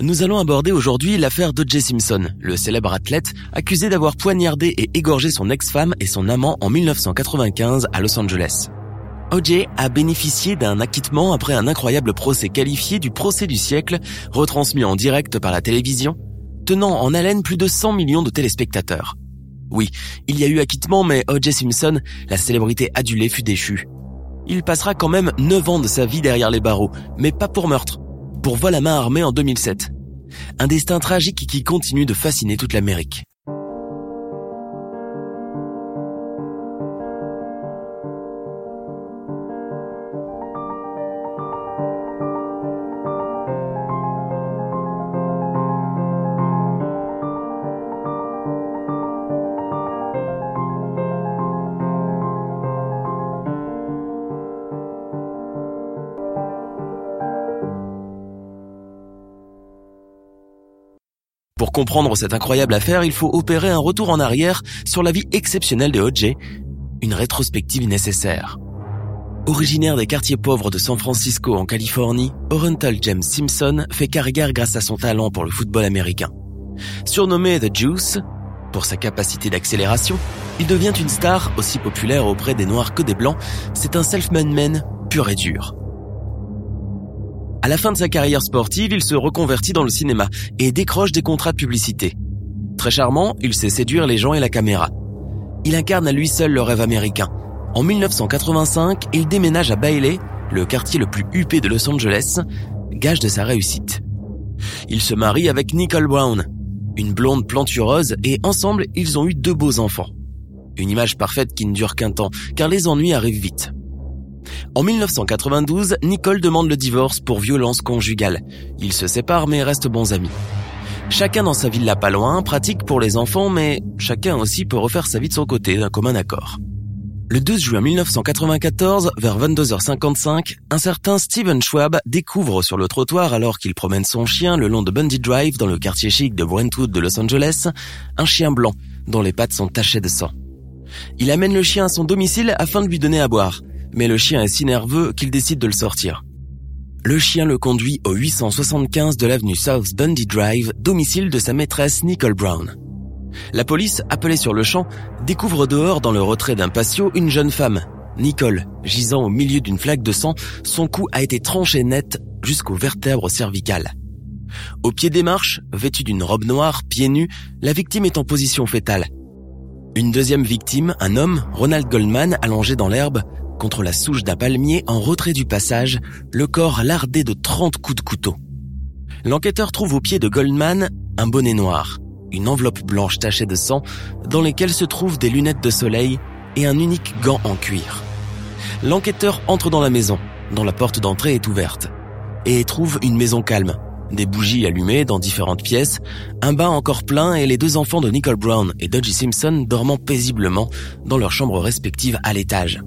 Nous allons aborder aujourd'hui l'affaire d'O.J. Simpson, le célèbre athlète accusé d'avoir poignardé et égorgé son ex-femme et son amant en 1995 à Los Angeles. O.J. a bénéficié d'un acquittement après un incroyable procès qualifié du procès du siècle, retransmis en direct par la télévision, tenant en haleine plus de 100 millions de téléspectateurs. Oui, il y a eu acquittement, mais O.J. Simpson, la célébrité adulée, fut déchu. Il passera quand même 9 ans de sa vie derrière les barreaux, mais pas pour meurtre, pour vol à main armée en 2007. Un destin tragique qui continue de fasciner toute l'Amérique. Pour comprendre cette incroyable affaire, il faut opérer un retour en arrière sur la vie exceptionnelle de O.J., une rétrospective nécessaire. Originaire des quartiers pauvres de San Francisco en Californie, Orenthal James Simpson fait carrière grâce à son talent pour le football américain. Surnommé The Juice, pour sa capacité d'accélération, il devient une star aussi populaire auprès des Noirs que des Blancs. C'est un self-made man pur et dur. À la fin de sa carrière sportive, il se reconvertit dans le cinéma et décroche des contrats de publicité. Très charmant, il sait séduire les gens et la caméra. Il incarne à lui seul le rêve américain. En 1985, il déménage à Bailey, le quartier le plus huppé de Los Angeles, gage de sa réussite. Il se marie avec Nicole Brown, une blonde plantureuse, et ensemble, ils ont eu deux beaux enfants. Une image parfaite qui ne dure qu'un temps, car les ennuis arrivent vite. En 1992, Nicole demande le divorce pour violence conjugale. Ils se séparent mais restent bons amis. Chacun dans sa villa pas loin, pratique pour les enfants, mais chacun aussi peut refaire sa vie de son côté d'un commun accord. Le 12 juin 1994, vers 22h55, un certain Steven Schwab découvre sur le trottoir alors qu'il promène son chien le long de Bundy Drive dans le quartier chic de Brentwood de Los Angeles, un chien blanc dont les pattes sont tachées de sang. Il amène le chien à son domicile afin de lui donner à boire mais le chien est si nerveux qu'il décide de le sortir. Le chien le conduit au 875 de l'avenue South Bundy Drive, domicile de sa maîtresse Nicole Brown. La police, appelée sur le champ, découvre dehors dans le retrait d'un patio une jeune femme, Nicole, gisant au milieu d'une flaque de sang, son cou a été tranché net jusqu'aux vertèbres cervicales. Au pied des marches, vêtue d'une robe noire, pieds nus, la victime est en position fétale. Une deuxième victime, un homme, Ronald Goldman, allongé dans l'herbe, contre la souche d'un palmier en retrait du passage, le corps lardé de 30 coups de couteau. L'enquêteur trouve au pied de Goldman un bonnet noir, une enveloppe blanche tachée de sang, dans lesquelles se trouvent des lunettes de soleil et un unique gant en cuir. L'enquêteur entre dans la maison, dont la porte d'entrée est ouverte, et trouve une maison calme, des bougies allumées dans différentes pièces, un bain encore plein et les deux enfants de Nicole Brown et Dodgy Simpson dormant paisiblement dans leurs chambres respectives à l'étage.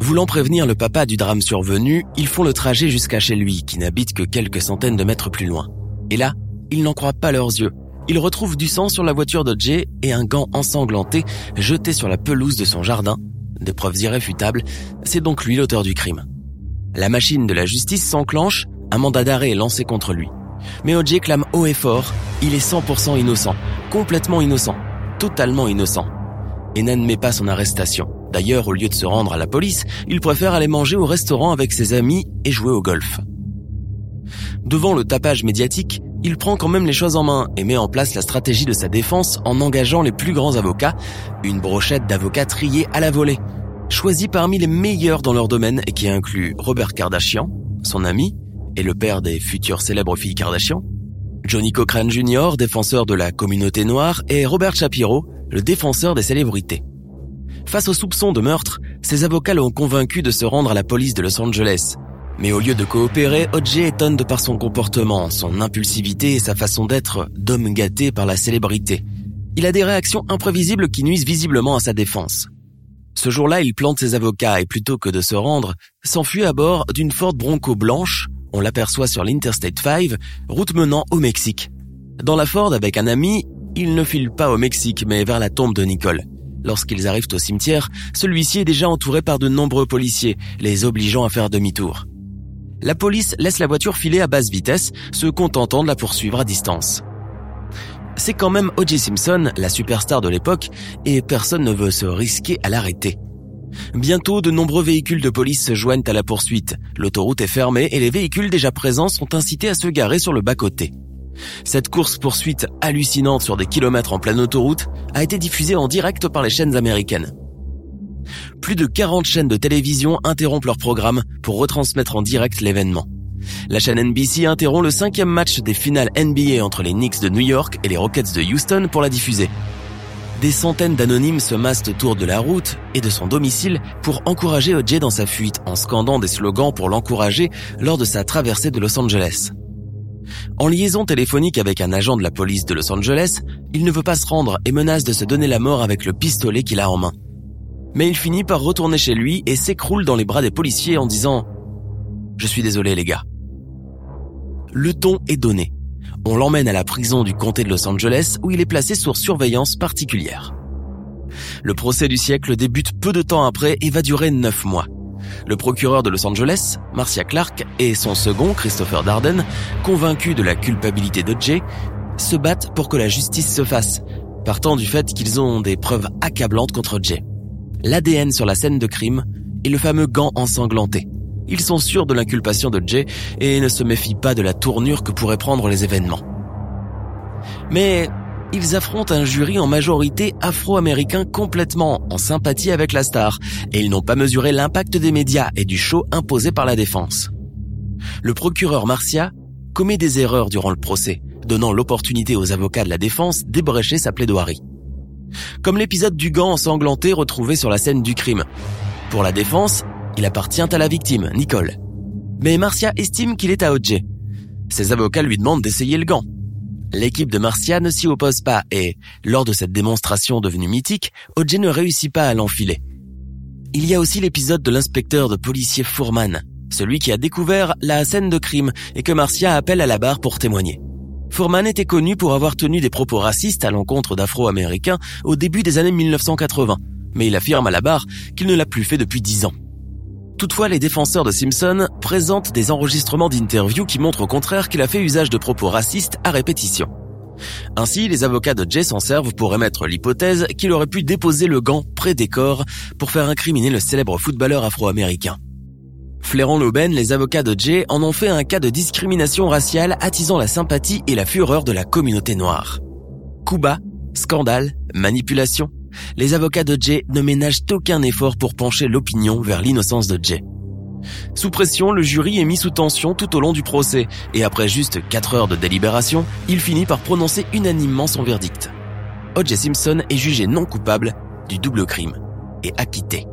Voulant prévenir le papa du drame survenu, ils font le trajet jusqu'à chez lui, qui n'habite que quelques centaines de mètres plus loin. Et là, ils n'en croient pas leurs yeux. Ils retrouvent du sang sur la voiture de et un gant ensanglanté jeté sur la pelouse de son jardin. Des preuves irréfutables, c'est donc lui l'auteur du crime. La machine de la justice s'enclenche, un mandat d'arrêt est lancé contre lui. Mais OJ clame haut et fort, il est 100% innocent, complètement innocent, totalement innocent, et n'admet pas son arrestation. D'ailleurs, au lieu de se rendre à la police, il préfère aller manger au restaurant avec ses amis et jouer au golf. Devant le tapage médiatique, il prend quand même les choses en main et met en place la stratégie de sa défense en engageant les plus grands avocats, une brochette d'avocats triés à la volée, choisis parmi les meilleurs dans leur domaine et qui inclut Robert Kardashian, son ami, et le père des futures célèbres filles Kardashian, Johnny Cochran Jr., défenseur de la communauté noire, et Robert Shapiro, le défenseur des célébrités. Face aux soupçons de meurtre, ses avocats l'ont convaincu de se rendre à la police de Los Angeles. Mais au lieu de coopérer, O.J. étonne de par son comportement, son impulsivité et sa façon d'être d'homme gâté par la célébrité. Il a des réactions imprévisibles qui nuisent visiblement à sa défense. Ce jour-là, il plante ses avocats et plutôt que de se rendre, s'enfuit à bord d'une Ford Bronco blanche, on l'aperçoit sur l'Interstate 5, route menant au Mexique. Dans la Ford avec un ami, il ne file pas au Mexique mais vers la tombe de Nicole. Lorsqu'ils arrivent au cimetière, celui-ci est déjà entouré par de nombreux policiers, les obligeant à faire demi-tour. La police laisse la voiture filer à basse vitesse, se contentant de la poursuivre à distance. C'est quand même O.J. Simpson, la superstar de l'époque, et personne ne veut se risquer à l'arrêter. Bientôt, de nombreux véhicules de police se joignent à la poursuite. L'autoroute est fermée et les véhicules déjà présents sont incités à se garer sur le bas-côté. Cette course-poursuite hallucinante sur des kilomètres en pleine autoroute a été diffusée en direct par les chaînes américaines. Plus de 40 chaînes de télévision interrompent leur programme pour retransmettre en direct l'événement. La chaîne NBC interrompt le cinquième match des finales NBA entre les Knicks de New York et les Rockets de Houston pour la diffuser. Des centaines d'anonymes se massent autour de la route et de son domicile pour encourager O.J. dans sa fuite en scandant des slogans pour l'encourager lors de sa traversée de Los Angeles. En liaison téléphonique avec un agent de la police de Los Angeles, il ne veut pas se rendre et menace de se donner la mort avec le pistolet qu'il a en main. Mais il finit par retourner chez lui et s'écroule dans les bras des policiers en disant ⁇ Je suis désolé les gars ⁇ Le ton est donné. On l'emmène à la prison du comté de Los Angeles où il est placé sous surveillance particulière. Le procès du siècle débute peu de temps après et va durer neuf mois. Le procureur de Los Angeles, Marcia Clark, et son second, Christopher Darden, convaincus de la culpabilité de Jay, se battent pour que la justice se fasse, partant du fait qu'ils ont des preuves accablantes contre Jay l'ADN sur la scène de crime et le fameux gant ensanglanté. Ils sont sûrs de l'inculpation de Jay et ne se méfient pas de la tournure que pourraient prendre les événements. Mais ils affrontent un jury en majorité afro-américain complètement en sympathie avec la star, et ils n'ont pas mesuré l'impact des médias et du show imposé par la défense. Le procureur Marcia commet des erreurs durant le procès, donnant l'opportunité aux avocats de la défense d'ébrécher sa plaidoirie comme l'épisode du gant ensanglanté retrouvé sur la scène du crime. Pour la défense, il appartient à la victime, Nicole. Mais Marcia estime qu'il est à O.J. Ses avocats lui demandent d'essayer le gant. L'équipe de Marcia ne s'y oppose pas et, lors de cette démonstration devenue mythique, O.J. ne réussit pas à l'enfiler. Il y a aussi l'épisode de l'inspecteur de policier Fourman, celui qui a découvert la scène de crime et que Marcia appelle à la barre pour témoigner. Foreman était connu pour avoir tenu des propos racistes à l'encontre d'Afro-Américains au début des années 1980, mais il affirme à la barre qu'il ne l'a plus fait depuis dix ans. Toutefois, les défenseurs de Simpson présentent des enregistrements d'interviews qui montrent au contraire qu'il a fait usage de propos racistes à répétition. Ainsi, les avocats de Jay s'en servent pour émettre l'hypothèse qu'il aurait pu déposer le gant près des corps pour faire incriminer le célèbre footballeur afro-américain. Flairant l'aubaine, les avocats de Jay en ont fait un cas de discrimination raciale attisant la sympathie et la fureur de la communauté noire. Cuba, scandale, manipulation, les avocats de Jay ne ménagent aucun effort pour pencher l'opinion vers l'innocence de Jay. Sous pression, le jury est mis sous tension tout au long du procès, et après juste 4 heures de délibération, il finit par prononcer unanimement son verdict. O.J. Simpson est jugé non coupable du double crime et acquitté.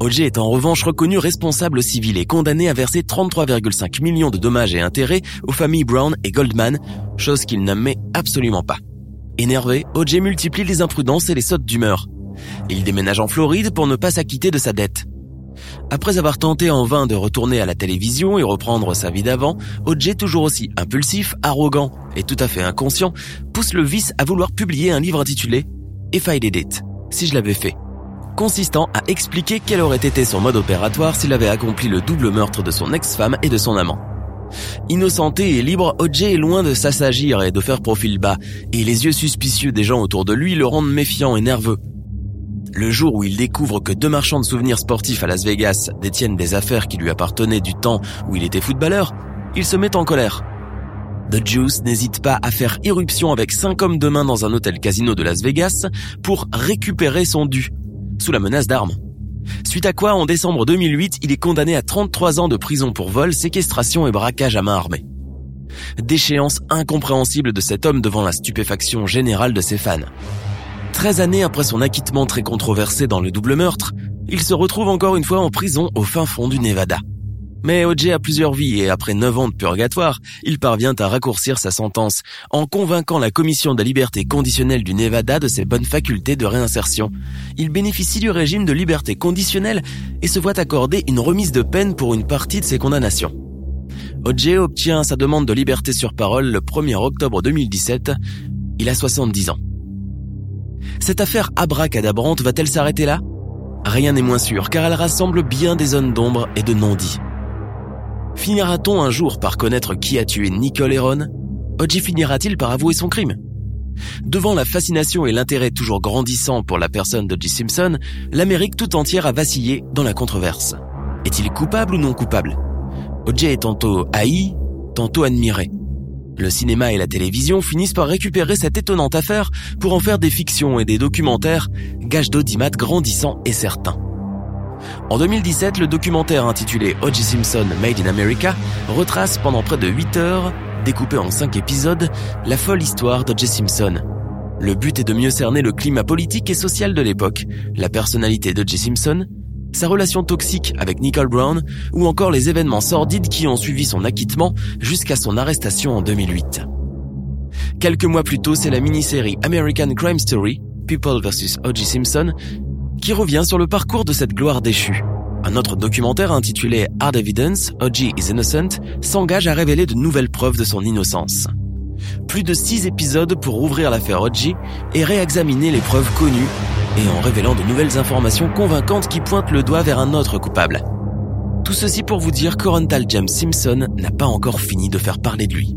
O.J. est en revanche reconnu responsable civil et condamné à verser 33,5 millions de dommages et intérêts aux familles Brown et Goldman, chose qu'il n'aimait absolument pas. Énervé, O.J. multiplie les imprudences et les sautes d'humeur. Il déménage en Floride pour ne pas s'acquitter de sa dette. Après avoir tenté en vain de retourner à la télévision et reprendre sa vie d'avant, O.J. toujours aussi impulsif, arrogant et tout à fait inconscient, pousse le vice à vouloir publier un livre intitulé If I Did It, si je l'avais fait consistant à expliquer quel aurait été son mode opératoire s'il avait accompli le double meurtre de son ex-femme et de son amant. Innocenté et libre, O.J. est loin de s'assagir et de faire profil bas, et les yeux suspicieux des gens autour de lui le rendent méfiant et nerveux. Le jour où il découvre que deux marchands de souvenirs sportifs à Las Vegas détiennent des affaires qui lui appartenaient du temps où il était footballeur, il se met en colère. The Juice n'hésite pas à faire irruption avec cinq hommes de main dans un hôtel casino de Las Vegas pour récupérer son dû, sous la menace d'armes. Suite à quoi, en décembre 2008, il est condamné à 33 ans de prison pour vol, séquestration et braquage à main armée. Déchéance incompréhensible de cet homme devant la stupéfaction générale de ses fans. 13 années après son acquittement très controversé dans le double meurtre, il se retrouve encore une fois en prison au fin fond du Nevada. Mais O.J. a plusieurs vies et après 9 ans de purgatoire, il parvient à raccourcir sa sentence en convainquant la commission de liberté conditionnelle du Nevada de ses bonnes facultés de réinsertion. Il bénéficie du régime de liberté conditionnelle et se voit accorder une remise de peine pour une partie de ses condamnations. O.J. obtient sa demande de liberté sur parole le 1er octobre 2017. Il a 70 ans. Cette affaire abracadabrante va-t-elle s'arrêter là? Rien n'est moins sûr car elle rassemble bien des zones d'ombre et de non-dits. Finira-t-on un jour par connaître qui a tué Nicole Heron? Oji finira-t-il par avouer son crime? Devant la fascination et l'intérêt toujours grandissant pour la personne d'O.J. Simpson, l'Amérique tout entière a vacillé dans la controverse. Est-il coupable ou non coupable? O.J. est tantôt haï, tantôt admiré. Le cinéma et la télévision finissent par récupérer cette étonnante affaire pour en faire des fictions et des documentaires, gage d'audimat grandissant et certain. En 2017, le documentaire intitulé O.J. Simpson Made in America retrace pendant près de 8 heures, découpé en 5 épisodes, la folle histoire d'O.J. Simpson. Le but est de mieux cerner le climat politique et social de l'époque, la personnalité d'O.J. Simpson, sa relation toxique avec Nicole Brown ou encore les événements sordides qui ont suivi son acquittement jusqu'à son arrestation en 2008. Quelques mois plus tôt, c'est la mini-série American Crime Story, People vs. O.J. Simpson, qui revient sur le parcours de cette gloire déchue. Un autre documentaire intitulé Hard Evidence, O.J. is Innocent, s'engage à révéler de nouvelles preuves de son innocence. Plus de six épisodes pour ouvrir l'affaire O.J. et réexaminer les preuves connues, et en révélant de nouvelles informations convaincantes qui pointent le doigt vers un autre coupable. Tout ceci pour vous dire qu'Orental James Simpson n'a pas encore fini de faire parler de lui.